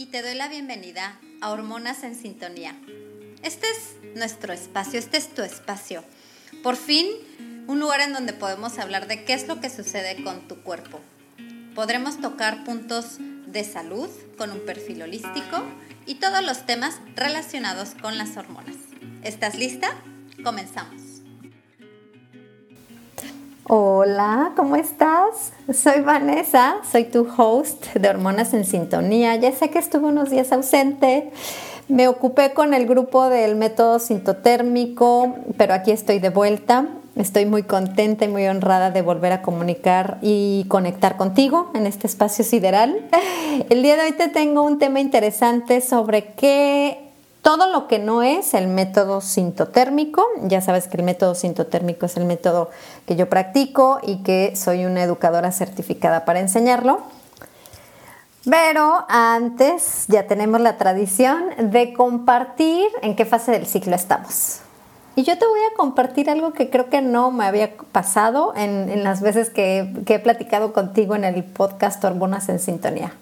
y te doy la bienvenida a Hormonas en Sintonía. Este es nuestro espacio, este es tu espacio. Por fin, un lugar en donde podemos hablar de qué es lo que sucede con tu cuerpo. Podremos tocar puntos de salud con un perfil holístico y todos los temas relacionados con las hormonas. ¿Estás lista? Comenzamos. Hola, ¿cómo estás? Soy Vanessa, soy tu host de Hormonas en Sintonía. Ya sé que estuve unos días ausente, me ocupé con el grupo del método sintotérmico, pero aquí estoy de vuelta. Estoy muy contenta y muy honrada de volver a comunicar y conectar contigo en este espacio sideral. El día de hoy te tengo un tema interesante sobre qué todo lo que no es el método sintotérmico, ya sabes que el método sintotérmico es el método que yo practico y que soy una educadora certificada para enseñarlo. Pero antes ya tenemos la tradición de compartir en qué fase del ciclo estamos. Y yo te voy a compartir algo que creo que no me había pasado en, las veces que, he platicado contigo en el podcast Hormonas en Sintonía.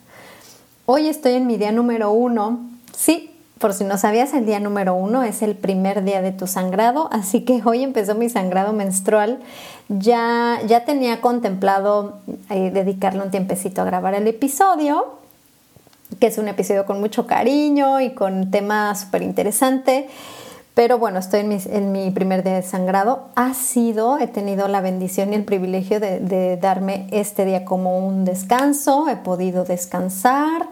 Hoy estoy en mi día número uno. Sí, por si no sabías, el día número uno es el primer día de tu sangrado, así que hoy empezó mi sangrado menstrual. Ya, ya tenía contemplado eh, dedicarle un tiempecito a grabar el episodio, que es un episodio con mucho cariño y con tema súper interesante. Pero bueno, estoy en mi, primer día de sangrado. Ha sido, he tenido la bendición y el privilegio de darme este día como un descanso. He podido descansar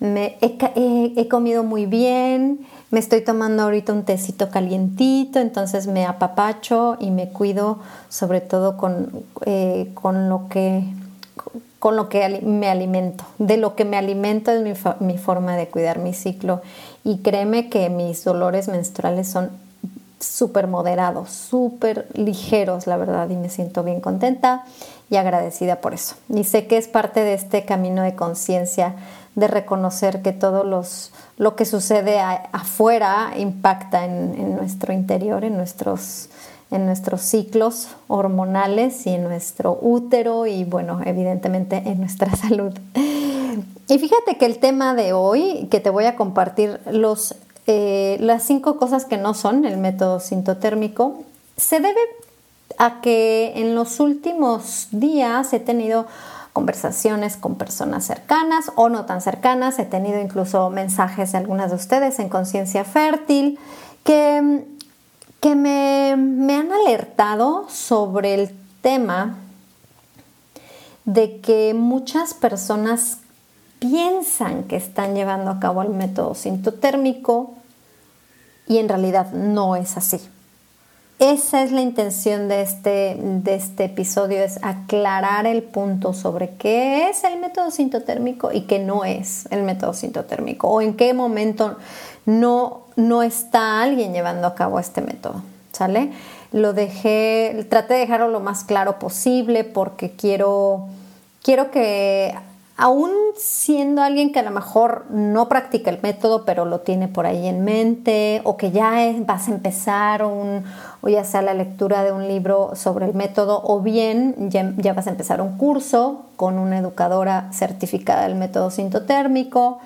he, comido muy bien, me estoy tomando ahorita un tecito calientito, entonces me apapacho y me cuido sobre todo con, eh, con lo que con lo que me alimento. De lo que me alimento es mi, mi, forma de cuidar mi ciclo. Y créeme que mis dolores menstruales son súper moderados, súper ligeros, la verdad, y me siento bien contenta y agradecida por eso. Y sé que es parte de este camino de conciencia de reconocer que todo los, lo que sucede afuera impacta en, nuestro interior, en nuestros, en nuestros ciclos hormonales y en nuestro útero y bueno, evidentemente en nuestra salud. Y fíjate que el tema de hoy, que te voy a compartir los, eh, las cinco cosas que no son el método sintotérmico, se debe a que en los últimos días he tenido conversaciones con personas cercanas o no tan cercanas. He tenido incluso mensajes de algunas de ustedes en Conciencia Fértil que, que me, me han alertado sobre el tema de que muchas personas piensan que están llevando a cabo el método sintotérmico y en realidad no es así. Esa es la intención de este, de este episodio, es aclarar el punto sobre qué es el método sintotérmico y qué no es el método sintotérmico o en qué momento no, no está alguien llevando a cabo este método, ¿sale? Lo dejé, traté de dejarlo lo más claro posible porque quiero, quiero que aún siendo alguien que a lo mejor no practica el método, pero lo tiene por ahí en mente, o que ya vas a empezar un, o ya sea la lectura de un libro sobre el método, o bien ya, vas a empezar un curso con una educadora certificada del método sintotérmico.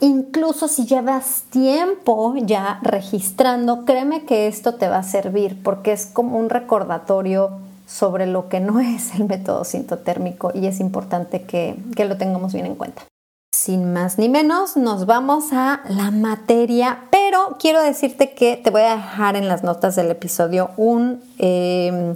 Incluso si llevas tiempo ya registrando, créeme que esto te va a servir porque es como un recordatorio sobre lo que no es el método sintotérmico y es importante que, lo tengamos bien en cuenta. Sin más ni menos, nos vamos a la materia, pero quiero decirte que te voy a dejar en las notas del episodio un, eh,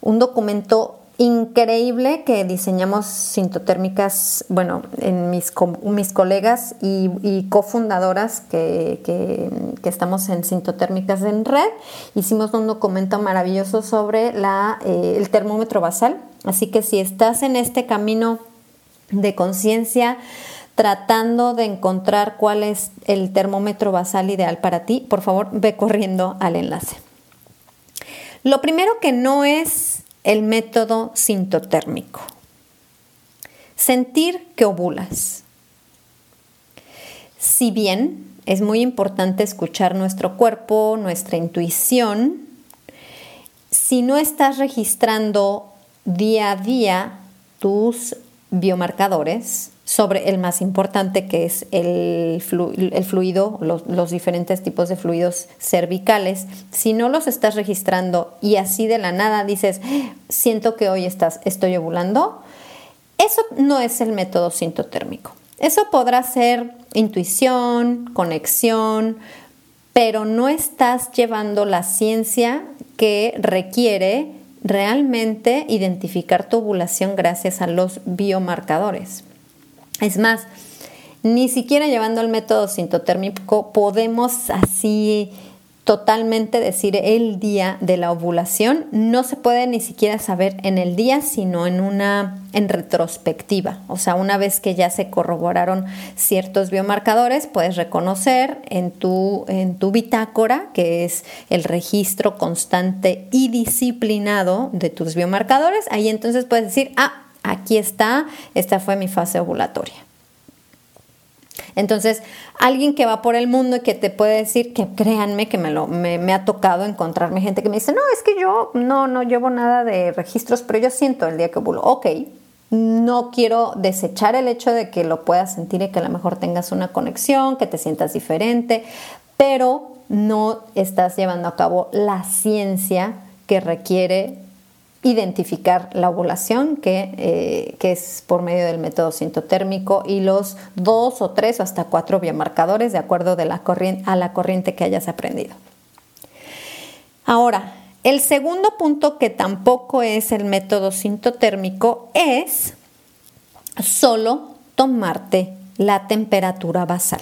un documento increíble que diseñamos sintotérmicas, bueno, en mis, mis colegas y, cofundadoras que, que, estamos en sintotérmicas en red, hicimos un documento maravilloso sobre la, eh, el termómetro basal. Así que si estás en este camino de conciencia, tratando de encontrar cuál es el termómetro basal ideal para ti, por favor ve corriendo al enlace. Lo primero que no es el método sintotérmico. Sentir que ovulas. Si bien es muy importante escuchar nuestro cuerpo, nuestra intuición, si no estás registrando día a día tus biomarcadores sobre el más importante que es el, fluido, los, diferentes tipos de fluidos cervicales, si no los estás registrando y así de la nada dices, siento que hoy estás, estoy ovulando, eso no es el método sintotérmico. Eso podrá ser intuición, conexión, pero no estás llevando la ciencia que requiere realmente identificar tu ovulación gracias a los biomarcadores. Es más, ni siquiera llevando el método sintotérmico podemos así totalmente decir el día de la ovulación. No se puede ni siquiera saber en el día, sino en una en retrospectiva. O sea, una vez que ya se corroboraron ciertos biomarcadores, puedes reconocer en tu, en tu bitácora, que es el registro constante y disciplinado de tus biomarcadores. Ahí entonces puedes decir, ah, aquí está, esta fue mi fase ovulatoria. Entonces, alguien que va por el mundo y que te puede decir que créanme que me, lo, me, ha tocado encontrarme gente que me dice, no, es que yo no, no llevo nada de registros, pero yo siento el día que ovulo. Ok, no quiero desechar el hecho de que lo puedas sentir y que a lo mejor tengas una conexión, que te sientas diferente, pero no estás llevando a cabo la ciencia que requiere identificar la ovulación, eh, que, es por medio del método sintotérmico, y los dos o tres o hasta cuatro biomarcadores de acuerdo a la corriente que hayas aprendido. Ahora, el segundo punto que tampoco es el método sintotérmico es solo tomarte la temperatura basal.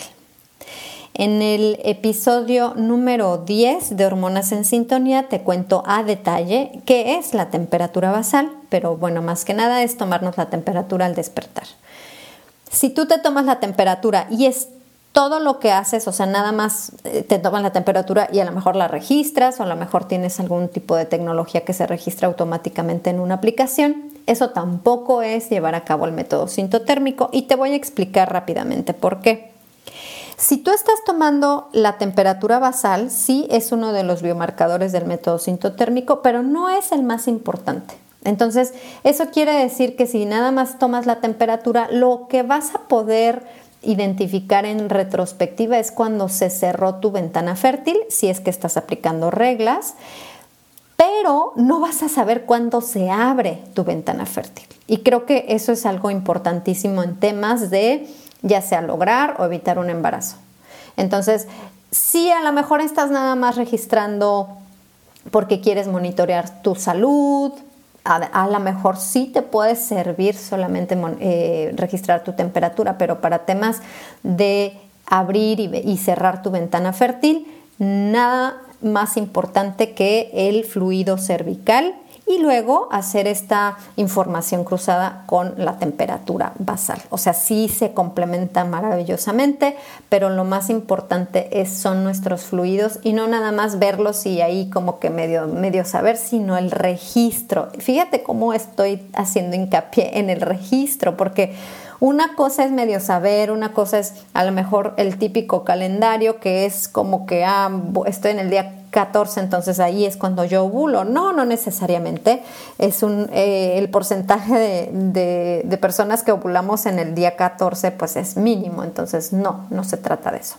En el episodio número 10 de Hormonas en Sintonía te cuento a detalle qué es la temperatura basal, pero bueno, más que nada es tomarnos la temperatura al despertar. Si tú te tomas la temperatura y es todo lo que haces, o sea, nada más eh, te tomas la temperatura y a lo mejor la registras o a lo mejor tienes algún tipo de tecnología que se registra automáticamente en una aplicación, eso tampoco es llevar a cabo el método sintotérmico y te voy a explicar rápidamente por qué. Si tú estás tomando la temperatura basal, sí es uno de los biomarcadores del método sintotérmico, pero no es el más importante. Entonces, eso quiere decir que si nada más tomas la temperatura, lo que vas a poder identificar en retrospectiva es cuando se cerró tu ventana fértil, si es que estás aplicando reglas, pero no vas a saber cuándo se abre tu ventana fértil. Y creo que eso es algo importantísimo en temas de ya sea lograr o evitar un embarazo. Entonces, si a lo mejor estás nada más registrando porque quieres monitorear tu salud, a, lo mejor sí te puede servir solamente eh, registrar tu temperatura, pero para temas de abrir y cerrar tu ventana fértil, nada más importante que el fluido cervical y luego hacer esta información cruzada con la temperatura basal. O sea, sí se complementa maravillosamente, pero lo más importante es, son nuestros fluidos y no nada más verlos y ahí como que medio, medio saber, sino el registro. Fíjate cómo estoy haciendo hincapié en el registro, porque una cosa es medio saber, una cosa es a lo mejor el típico calendario que es como que ah, estoy en el día 14, entonces ahí es cuando yo ovulo. No, no necesariamente. Es un, eh, el porcentaje de, de personas que ovulamos en el día 14 pues es mínimo, entonces no, no se trata de eso.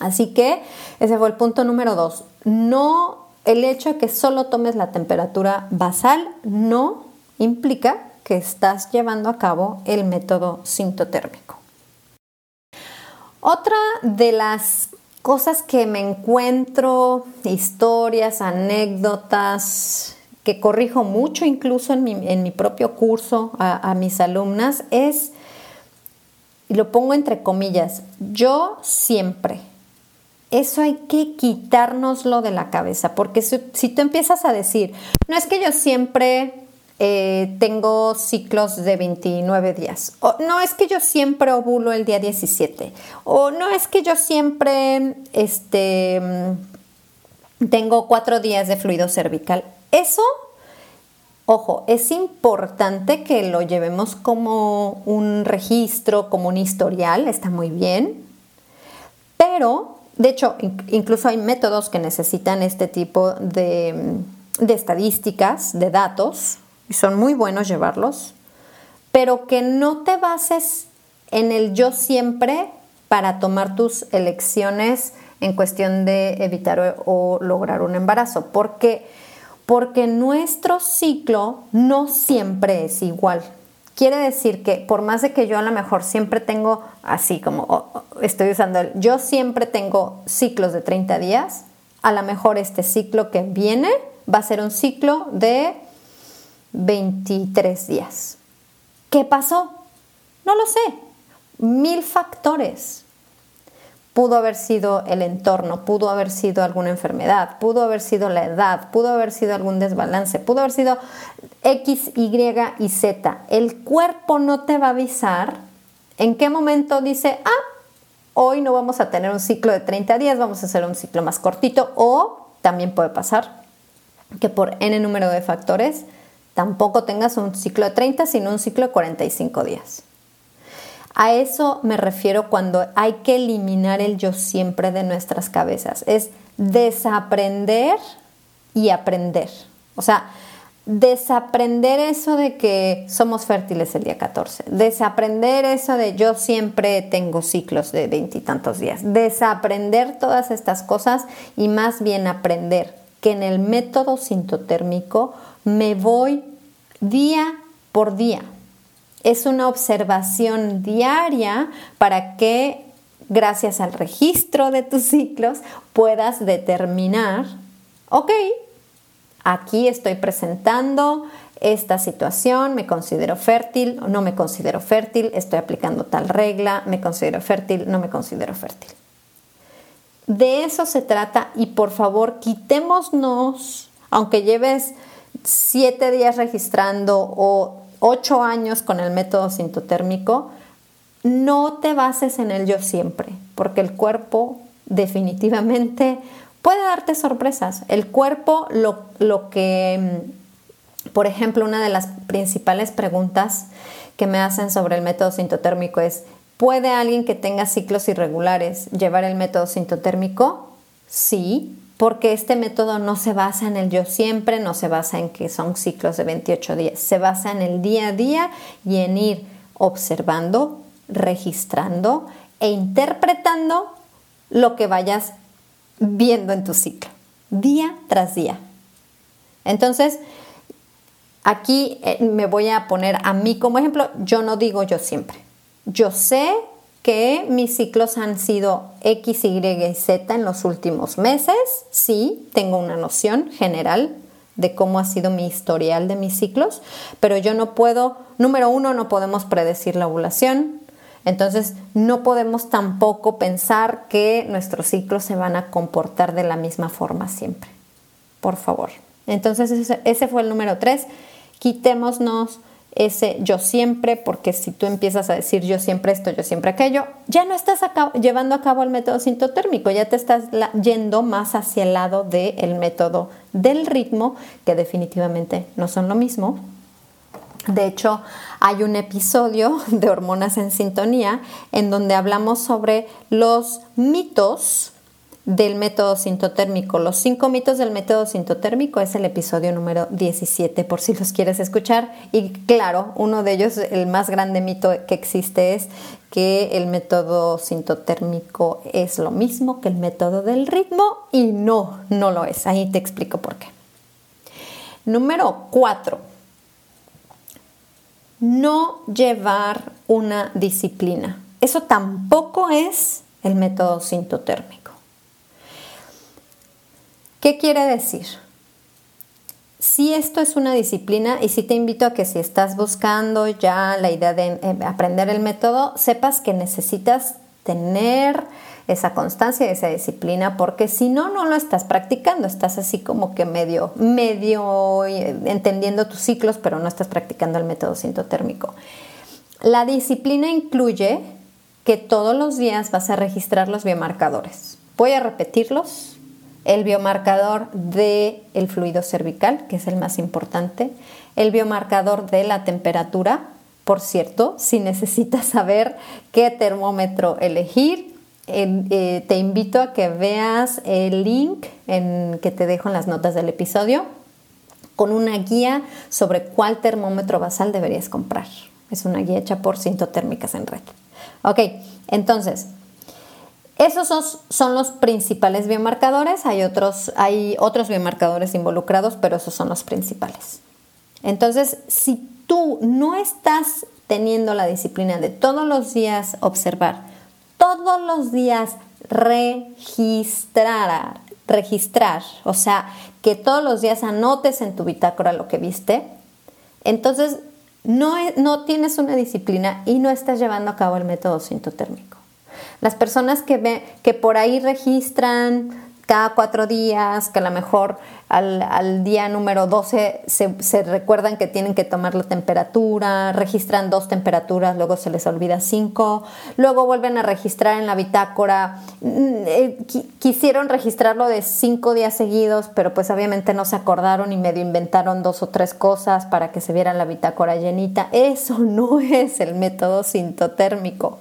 Así que ese fue el punto número dos. No, el hecho de que solo tomes la temperatura basal no implica que estás llevando a cabo el método sintotérmico. Otra de las cosas que me encuentro, historias, anécdotas, que corrijo mucho incluso en mi, propio curso a, mis alumnas, es, y lo pongo entre comillas, yo siempre, eso hay que quitárnoslo de la cabeza, porque si, tú empiezas a decir, no es que yo siempre eh, tengo ciclos de 29 días. O, no es que yo siempre ovulo el día 17. O no es que yo siempre este, tengo cuatro días de fluido cervical. Eso, ojo, es importante que lo llevemos como un registro, como un historial, está muy bien. Pero, de hecho, incluso hay métodos que necesitan este tipo de estadísticas, de datos y son muy buenos llevarlos, pero que no te bases en el yo siempre para tomar tus elecciones en cuestión de evitar o, lograr un embarazo, porque porque nuestro ciclo no siempre es igual. Quiere decir que por más de que yo a lo mejor siempre tengo, así como estoy usando el, yo siempre tengo ciclos de 30 días, a lo mejor este ciclo que viene va a ser un ciclo de 23 días. ¿Qué pasó? No lo sé. Mil factores. Pudo haber sido el entorno, pudo haber sido alguna enfermedad, pudo haber sido la edad, pudo haber sido algún desbalance, pudo haber sido X, Y y Z. El cuerpo no te va a avisar en qué momento dice, ah, hoy no vamos a tener un ciclo de 30 días, vamos a hacer un ciclo más cortito o también puede pasar que por n número de factores tampoco tengas un ciclo de 30, sino un ciclo de 45 días. A eso me refiero cuando hay que eliminar el yo siempre de nuestras cabezas. Es desaprender y aprender. O sea, desaprender eso de que somos fértiles el día 14. Desaprender eso de yo siempre tengo ciclos de veintitantos días. Desaprender todas estas cosas y más bien aprender que en el método sintotérmico me voy día por día. Es una observación diaria para que, gracias al registro de tus ciclos, puedas determinar, ok, aquí estoy presentando esta situación, me considero fértil o no me considero fértil, estoy aplicando tal regla, me considero fértil, no me considero fértil. De eso se trata y por favor quitémonos, aunque lleves siete días registrando o ocho años con el método sintotérmico, no te bases en el yo siempre, porque el cuerpo definitivamente puede darte sorpresas. El cuerpo, lo, lo que, mm, por ejemplo, una de las principales preguntas que me hacen sobre el método sintotérmico es, ¿puede alguien que tenga ciclos irregulares llevar el método sintotérmico? Sí, porque este método no se basa en el yo siempre, no se basa en que son ciclos de 28 días, se basa en el día a día y en ir observando, registrando e interpretando lo que vayas viendo en tu ciclo, día tras día. Entonces, aquí eh, me voy a poner a mí como ejemplo, yo no digo yo siempre. Yo sé que mis ciclos han sido X, Y y Z en los últimos meses. Sí, tengo una noción general de cómo ha sido mi historial de mis ciclos, pero yo no puedo, número uno, no podemos predecir la ovulación, entonces no podemos tampoco pensar que nuestros ciclos se van a comportar de la misma forma siempre. Por favor. Entonces ese, fue el número tres. Quitémonos ese yo siempre, porque si tú empiezas a decir yo siempre esto, yo siempre aquello, ya no estás llevando a cabo el método sintotérmico, ya te estás yendo más hacia el lado del método del ritmo, que definitivamente no son lo mismo. De hecho, hay un episodio de Hormonas en Sintonía en donde hablamos sobre los mitos del método sintotérmico. Los cinco mitos del método sintotérmico es el episodio número 17 por si los quieres escuchar. Y claro, uno de ellos, el más grande mito que existe es que el método sintotérmico es lo mismo que el método del ritmo y no, no lo es. Ahí te explico por qué. Número 4. No llevar una disciplina. Eso tampoco es el método sintotérmico. ¿Qué quiere decir? Si esto es una disciplina y si te invito a que si estás buscando ya la idea de eh, aprender el método, sepas que necesitas tener esa constancia y esa disciplina, porque si no, no lo estás practicando, estás así como que medio, medio eh, entendiendo tus ciclos, pero no estás practicando el método sintotérmico. La disciplina incluye que todos los días vas a registrar los biomarcadores. Voy a repetirlos. El biomarcador del el fluido cervical, que es el más importante. El biomarcador de la temperatura. Por cierto, si necesitas saber qué termómetro elegir, eh, te invito a que veas el link en, que te dejo en las notas del episodio con una guía sobre cuál termómetro basal deberías comprar. Es una guía hecha por Sintotérmicas en Red. Ok, entonces, esos son, los principales biomarcadores. Hay otros, hay otros biomarcadores involucrados, pero esos son los principales. Entonces, si tú no estás teniendo la disciplina de todos los días observar todos los días registrar, registrar, o sea, que todos los días anotes en tu bitácora lo que viste, entonces no, no tienes una disciplina y no estás llevando a cabo el método sintotérmico. Las personas que, ve, que por ahí registran cada cuatro días, que a lo mejor al, día número 12 se, recuerdan que tienen que tomar la temperatura, registran dos temperaturas, luego se les olvida cinco, luego vuelven a registrar en la bitácora, mm, eh, quisieron registrarlo de cinco días seguidos, pero pues obviamente no se acordaron y medio inventaron dos o tres cosas para que se viera la bitácora llenita. Eso no es el método sintotérmico.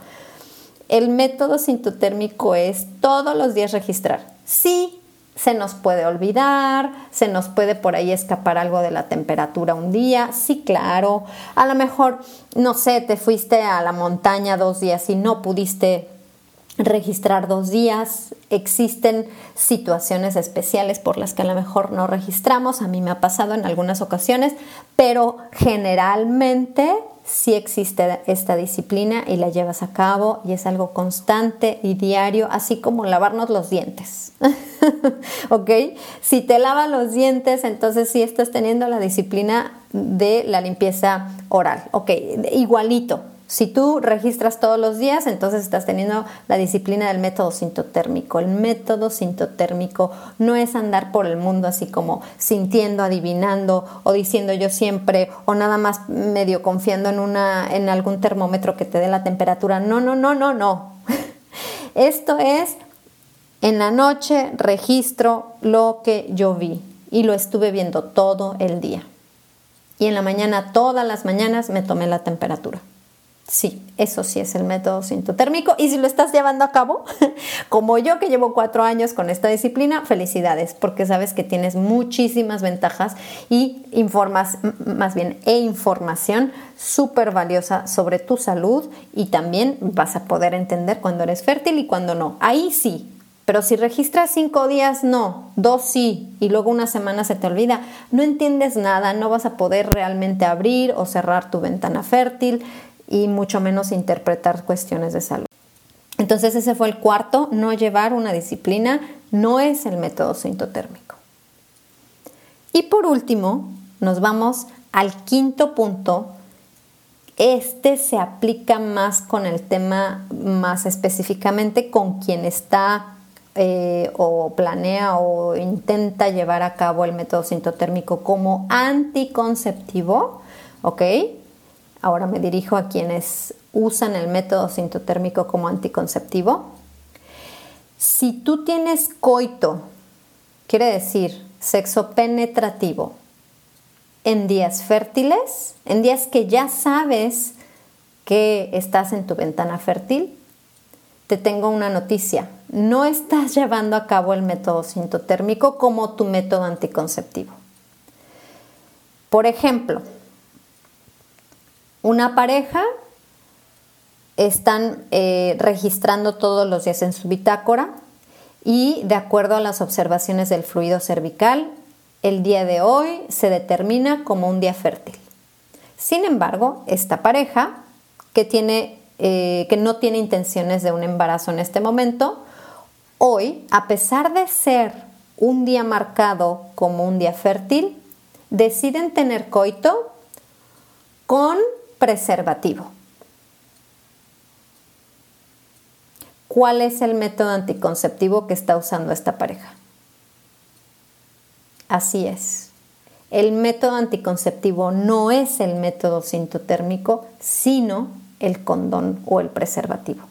El método sintotérmico es todos los días registrar Sí, se nos puede olvidar, se nos puede por ahí escapar algo de la temperatura un día, sí, claro. A lo mejor, no sé, te fuiste a la montaña dos días y no pudiste registrar dos días. Existen situaciones especiales por las que a lo mejor no registramos. A mí me ha pasado en algunas ocasiones, pero generalmente si existe esta disciplina y la llevas a cabo y es algo constante y diario, así como lavarnos los dientes. ¿Ok? Si te lavas los dientes, entonces sí estás teniendo la disciplina de la limpieza oral. Ok, igualito. Si tú registras todos los días, entonces estás teniendo la disciplina del método sintotérmico. El método sintotérmico no es andar por el mundo así como sintiendo, adivinando o diciendo yo siempre o nada más medio confiando en una en algún termómetro que te dé la temperatura. No, no, no, no, no. Esto es en la noche registro lo que yo vi y lo estuve viendo todo el día. Y en la mañana, todas las mañanas, me tomé la temperatura. Sí, eso sí es el método sintotérmico. Y si lo estás llevando a cabo, como yo que llevo cuatro años con esta disciplina, felicidades, porque sabes que tienes muchísimas ventajas y informas, más bien, e información súper valiosa sobre tu salud y también vas a poder entender cuando eres fértil y cuando no. Ahí sí. Pero si registras cinco días, no, dos sí, y luego una semana se te olvida, no entiendes nada, no vas a poder realmente abrir o cerrar tu ventana fértil y mucho menos interpretar cuestiones de salud. Entonces ese fue el cuarto, no llevar una disciplina no es el método sintotérmico. Y por último, nos vamos al quinto punto. Este se aplica más con el tema, más específicamente con quien está eh, o planea o intenta llevar a cabo el método sintotérmico como anticonceptivo, ¿ok? Ahora me dirijo a quienes usan el método sintotérmico como anticonceptivo. Si tú tienes coito, quiere decir sexo penetrativo, en días fértiles, en días que ya sabes que estás en tu ventana fértil, te tengo una noticia. No estás llevando a cabo el método sintotérmico como tu método anticonceptivo. Por ejemplo, una pareja están eh, registrando todos los días en su bitácora y de acuerdo a las observaciones del fluido cervical, el día de hoy se determina como un día fértil. Sin embargo, esta pareja que, tiene, eh, que no tiene intenciones de un embarazo en este momento, hoy, a pesar de ser un día marcado como un día fértil, deciden tener coito con preservativo. cuál es el método anticonceptivo que está usando esta pareja. Así es. El método anticonceptivo no es el método sintotérmico, sino el condón o el preservativo.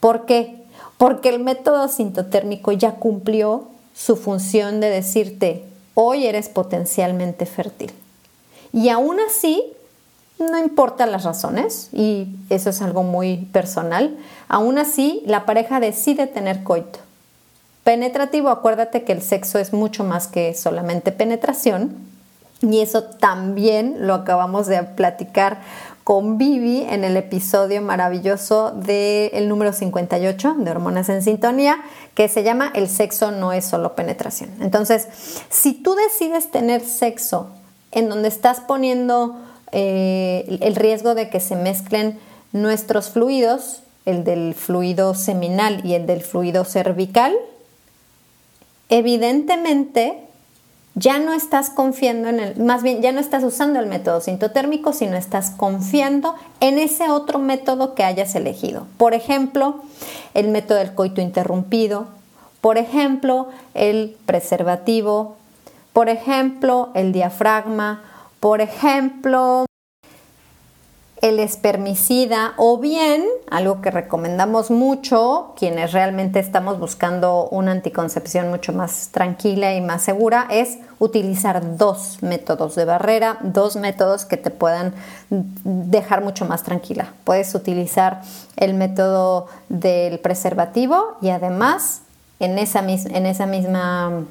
¿Por qué? Porque el método sintotérmico ya cumplió su función de decirte, hoy eres potencialmente fértil. Y aún así, no importa las razones, y eso es algo muy personal, aún así la pareja decide tener coito. Penetrativo, acuérdate que el sexo es mucho más que solamente penetración, y eso también lo acabamos de platicar con Vivi en el episodio maravilloso del número 58 de Hormonas en Sintonía, que se llama El sexo no es solo penetración. Entonces, si tú decides tener sexo en donde estás poniendo eh, el riesgo de que se mezclen nuestros fluidos, el del fluido seminal y el del fluido cervical, evidentemente ya no estás confiando en el, más bien ya no estás usando el método sintotérmico, sino estás confiando en ese otro método que hayas elegido. Por ejemplo, el método del coito interrumpido, por ejemplo, el preservativo, por ejemplo, el diafragma, por ejemplo, el espermicida o bien, algo que recomendamos mucho, quienes realmente estamos buscando una anticoncepción mucho más tranquila y más segura, es utilizar dos métodos de barrera, dos métodos que te puedan dejar mucho más tranquila. Puedes utilizar el método del preservativo y además en esa, en esa misma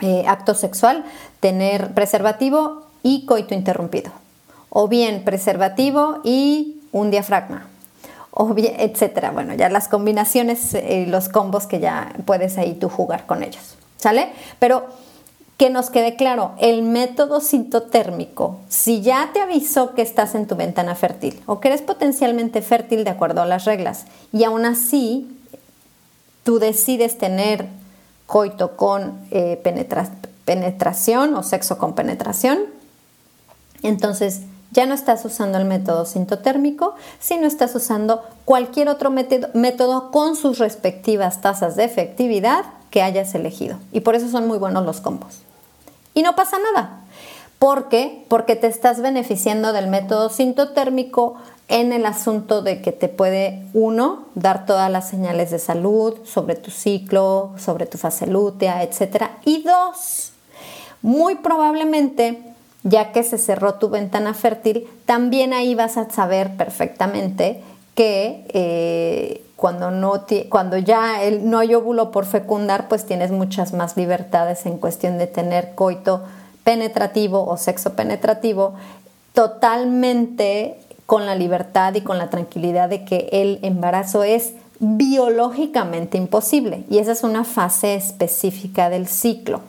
eh, acto sexual tener preservativo y coito interrumpido o bien preservativo y un diafragma, o bien, etcétera. Bueno, ya las combinaciones, y los combos que ya puedes ahí tú jugar con ellos, ¿sale? Pero que nos quede claro, el método sintotérmico, si ya te avisó que estás en tu ventana fértil o que eres potencialmente fértil de acuerdo a las reglas y aún así tú decides tener coito con eh, penetración o sexo con penetración, entonces ya no estás usando el método sintotérmico, sino estás usando cualquier otro método con sus respectivas tasas de efectividad que hayas elegido. Y por eso son muy buenos los combos. Y no pasa nada. ¿Por qué? Porque te estás beneficiando del método sintotérmico en el asunto de que te puede, uno, dar todas las señales de salud sobre tu ciclo, sobre tu fase lútea, etc. Y dos, muy probablemente ya que se cerró tu ventana fértil, también ahí vas a saber perfectamente que eh, cuando, no cuando ya el, no hay óvulo por fecundar, pues tienes muchas más libertades en cuestión de tener coito penetrativo o sexo penetrativo totalmente con la libertad y con la tranquilidad de que el embarazo es biológicamente imposible y esa es una fase específica del ciclo.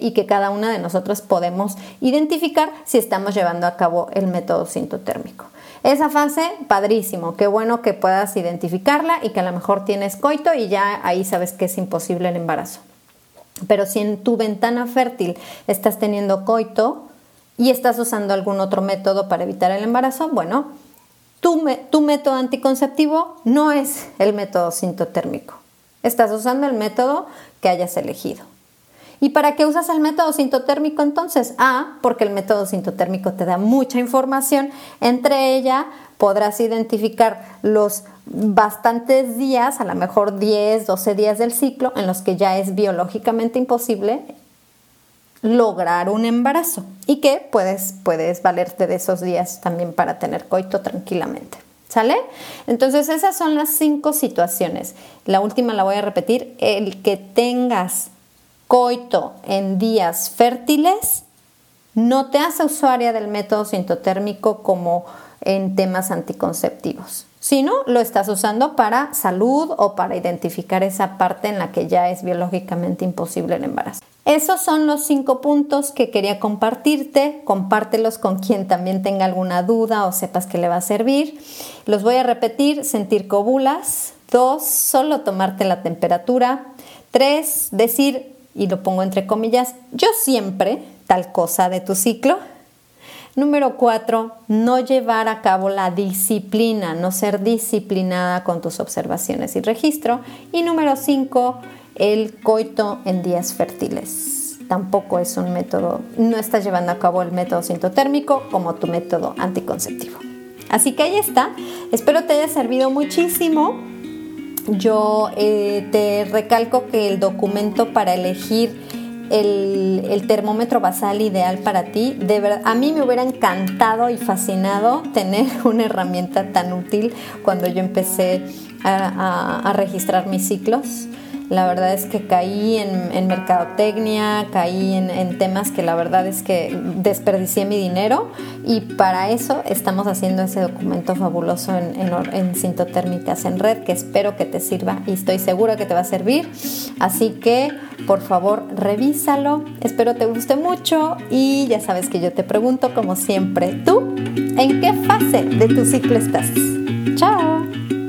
Y que cada una de nosotros podemos identificar si estamos llevando a cabo el método sintotérmico. Esa fase, padrísimo, qué bueno que puedas identificarla y que a lo mejor tienes coito y ya ahí sabes que es imposible el embarazo. Pero si en tu ventana fértil estás teniendo coito y estás usando algún otro método para evitar el embarazo, bueno, tu, tu método anticonceptivo no es el método sintotérmico. Estás usando el método que hayas elegido. ¿Y para qué usas el método sintotérmico entonces? Ah, porque el método sintotérmico te da mucha información. Entre ella podrás identificar los bastantes días, a lo mejor 10, 12 días del ciclo, en los que ya es biológicamente imposible lograr un embarazo y que puedes, puedes valerte de esos días también para tener coito tranquilamente. ¿Sale? Entonces esas son las cinco situaciones. La última la voy a repetir. El que tengas coito en días fértiles no te hace usuaria del método sintotérmico como en temas anticonceptivos, sino lo estás usando para salud o para identificar esa parte en la que ya es biológicamente imposible el embarazo. Esos son los cinco puntos que quería compartirte. Compártelos con quien también tenga alguna duda o sepas que le va a servir. Los voy a repetir: sentir cobulas. Dos, solo tomarte la temperatura. Tres, decir y lo pongo entre comillas, yo siempre tal cosa de tu ciclo. Número cuatro, no llevar a cabo la disciplina, no ser disciplinada con tus observaciones y registro. Y número cinco, el coito en días fértiles. Tampoco es un método, no estás llevando a cabo el método sintotérmico como tu método anticonceptivo. Así que ahí está. Espero te haya servido muchísimo. Yo eh, te recalco que el documento para elegir el, termómetro basal ideal para ti. De verdad, a mí me hubiera encantado y fascinado tener una herramienta tan útil cuando yo empecé a registrar mis ciclos. La verdad es que caí en, mercadotecnia, caí en, temas que la verdad es que desperdicié mi dinero y para eso estamos haciendo ese documento fabuloso en, en, Sintotérmicas en Red que espero que te sirva y estoy segura que te va a servir. Así que por favor revísalo, espero te guste mucho y ya sabes que yo te pregunto como siempre, ¿tú en qué fase de tu ciclo estás? Chao.